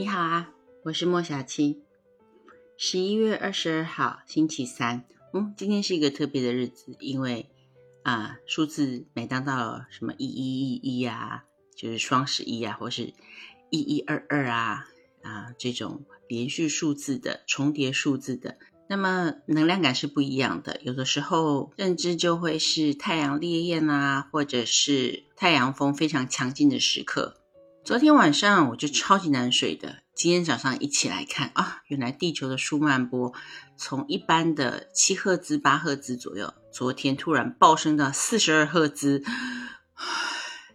你好啊，我是莫小七。十一月二十二号，星期三。嗯，今天是一个特别的日子，因为啊，数字每当到什么一一一一啊，就是双十一啊，或是一一二二啊啊这种连续数字的重叠数字的，那么能量感是不一样的。有的时候认知就会是太阳烈焰啊，或者是太阳风非常强劲的时刻。昨天晚上我就超级难睡的，今天早上一起来看啊，原来地球的舒曼波从一般的七赫兹、八赫兹左右，昨天突然暴升到四十二赫兹。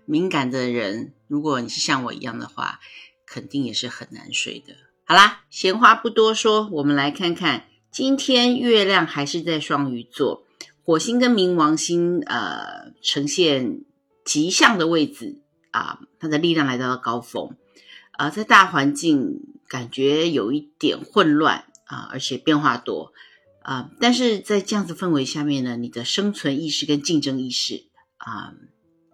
敏感的人，如果你是像我一样的话，肯定也是很难睡的。好啦，闲话不多说，我们来看看今天月亮还是在双鱼座，火星跟冥王星呃呈现吉祥的位置。啊，他的力量来到了高峰，啊，在大环境感觉有一点混乱啊，而且变化多啊，但是在这样子氛围下面呢，你的生存意识跟竞争意识啊，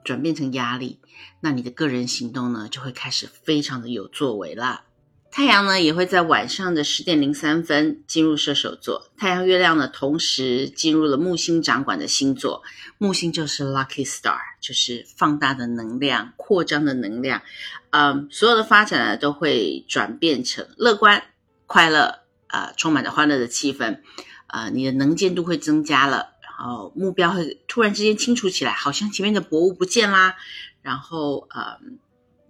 转变成压力，那你的个人行动呢，就会开始非常的有作为啦。太阳呢也会在晚上的十点零三分进入射手座，太阳月亮呢同时进入了木星掌管的星座，木星就是 lucky star，就是放大的能量、扩张的能量，嗯，所有的发展呢都会转变成乐观、快乐，啊，充满着欢乐的气氛，啊，你的能见度会增加了，然后目标会突然之间清楚起来，好像前面的薄雾不见啦，然后，嗯。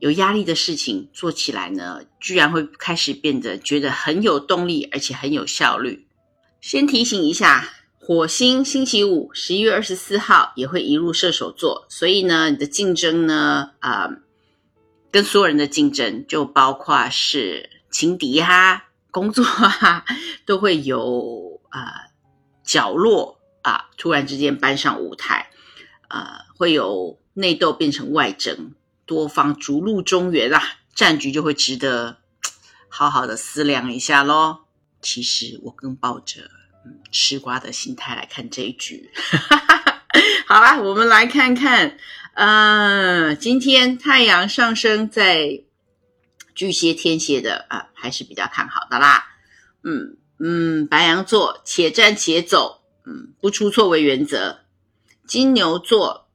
有压力的事情做起来呢，居然会开始变得觉得很有动力，而且很有效率。先提醒一下，火星星期五十一月二十四号也会移入射手座，所以呢，你的竞争呢，啊，跟所有人的竞争，就包括是情敌哈、工作哈，都会有啊角落啊，突然之间搬上舞台，啊，会有内斗变成外争。多方逐鹿中原啦，战局就会值得好好的思量一下喽。其实我更抱着嗯吃瓜的心态来看这一局。好啦，我们来看看，呃，今天太阳上升在巨蟹、天蝎的啊，还是比较看好的啦。嗯嗯，白羊座且战且走，嗯，不出错为原则。金牛座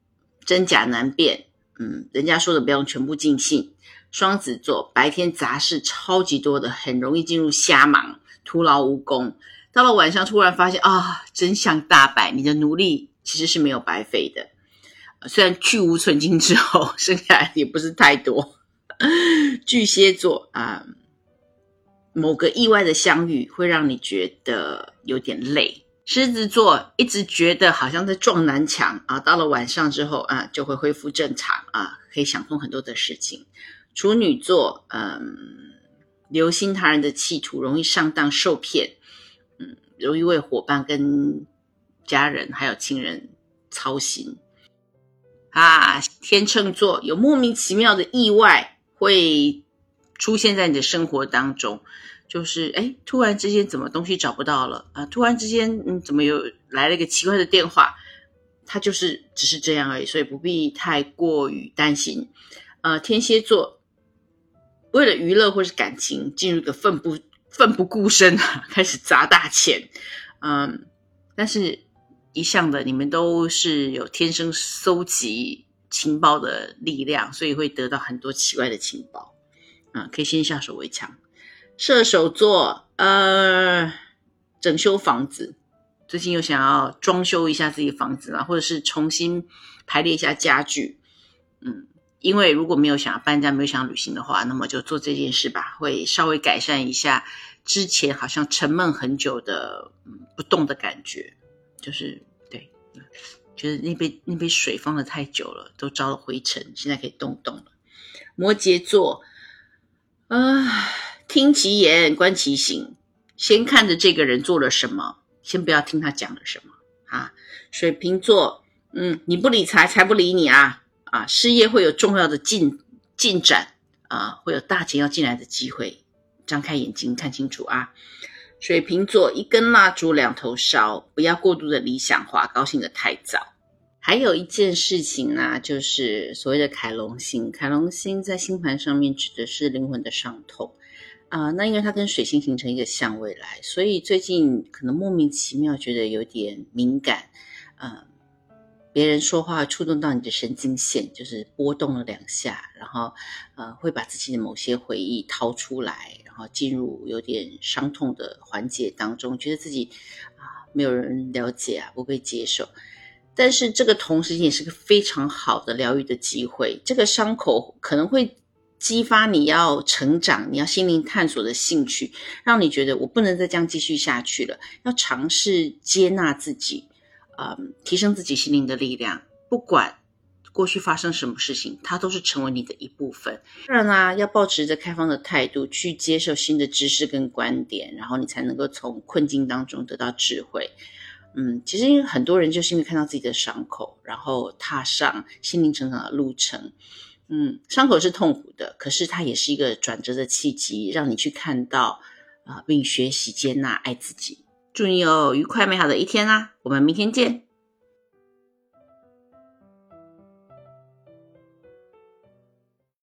真假难辨。嗯，人家说的不用全部尽信。双子座白天杂事超级多的，很容易进入瞎忙，徒劳无功。到了晚上，突然发现啊，真相大白，你的努力其实是没有白费的。虽然去无存金之后，剩下来也不是太多。巨蟹座啊，某个意外的相遇会让你觉得有点累。狮子座一直觉得好像在撞南墙啊，到了晚上之后啊，就会恢复正常啊，可以想通很多的事情。处女座，嗯，留心他人的企图，容易上当受骗，嗯，容易为伙伴跟家人还有亲人操心啊。天秤座有莫名其妙的意外会出现在你的生活当中。就是哎，突然之间怎么东西找不到了啊？突然之间，嗯，怎么有来了一个奇怪的电话？他就是只是这样而已，所以不必太过于担心。呃，天蝎座为了娱乐或是感情，进入个奋不奋不顾身啊，开始砸大钱。嗯，但是一向的你们都是有天生搜集情报的力量，所以会得到很多奇怪的情报。啊，可以先下手为强。射手座，呃，整修房子，最近又想要装修一下自己房子啦，或者是重新排列一下家具，嗯，因为如果没有想要搬家、没有想要旅行的话，那么就做这件事吧，会稍微改善一下之前好像沉闷很久的不动的感觉，就是对，就是那杯那杯水放的太久了，都招了灰尘，现在可以动动了。摩羯座，啊。听其言，观其行。先看着这个人做了什么，先不要听他讲了什么啊。水瓶座，嗯，你不理财，财不理你啊啊！事业会有重要的进进展啊，会有大钱要进来的机会。张开眼睛看清楚啊！水瓶座，一根蜡烛两头烧，不要过度的理想化，高兴的太早。还有一件事情呢，就是所谓的凯龙星。凯龙星在星盘上面指的是灵魂的伤痛。啊，那因为它跟水星形成一个相位来，所以最近可能莫名其妙觉得有点敏感，嗯，别人说话触动到你的神经线，就是波动了两下，然后呃会把自己的某些回忆掏出来，然后进入有点伤痛的环节当中，觉得自己啊没有人了解啊，不被接受。但是这个同时也是个非常好的疗愈的机会，这个伤口可能会。激发你要成长、你要心灵探索的兴趣，让你觉得我不能再这样继续下去了，要尝试接纳自己，嗯，提升自己心灵的力量。不管过去发生什么事情，它都是成为你的一部分。当然啦，要保持着开放的态度去接受新的知识跟观点，然后你才能够从困境当中得到智慧。嗯，其实因为很多人就是因为看到自己的伤口，然后踏上心灵成长的路程。嗯，伤口是痛苦的，可是它也是一个转折的契机，让你去看到啊，并学习接纳爱自己。祝你有愉快美好的一天啦！我们明天见。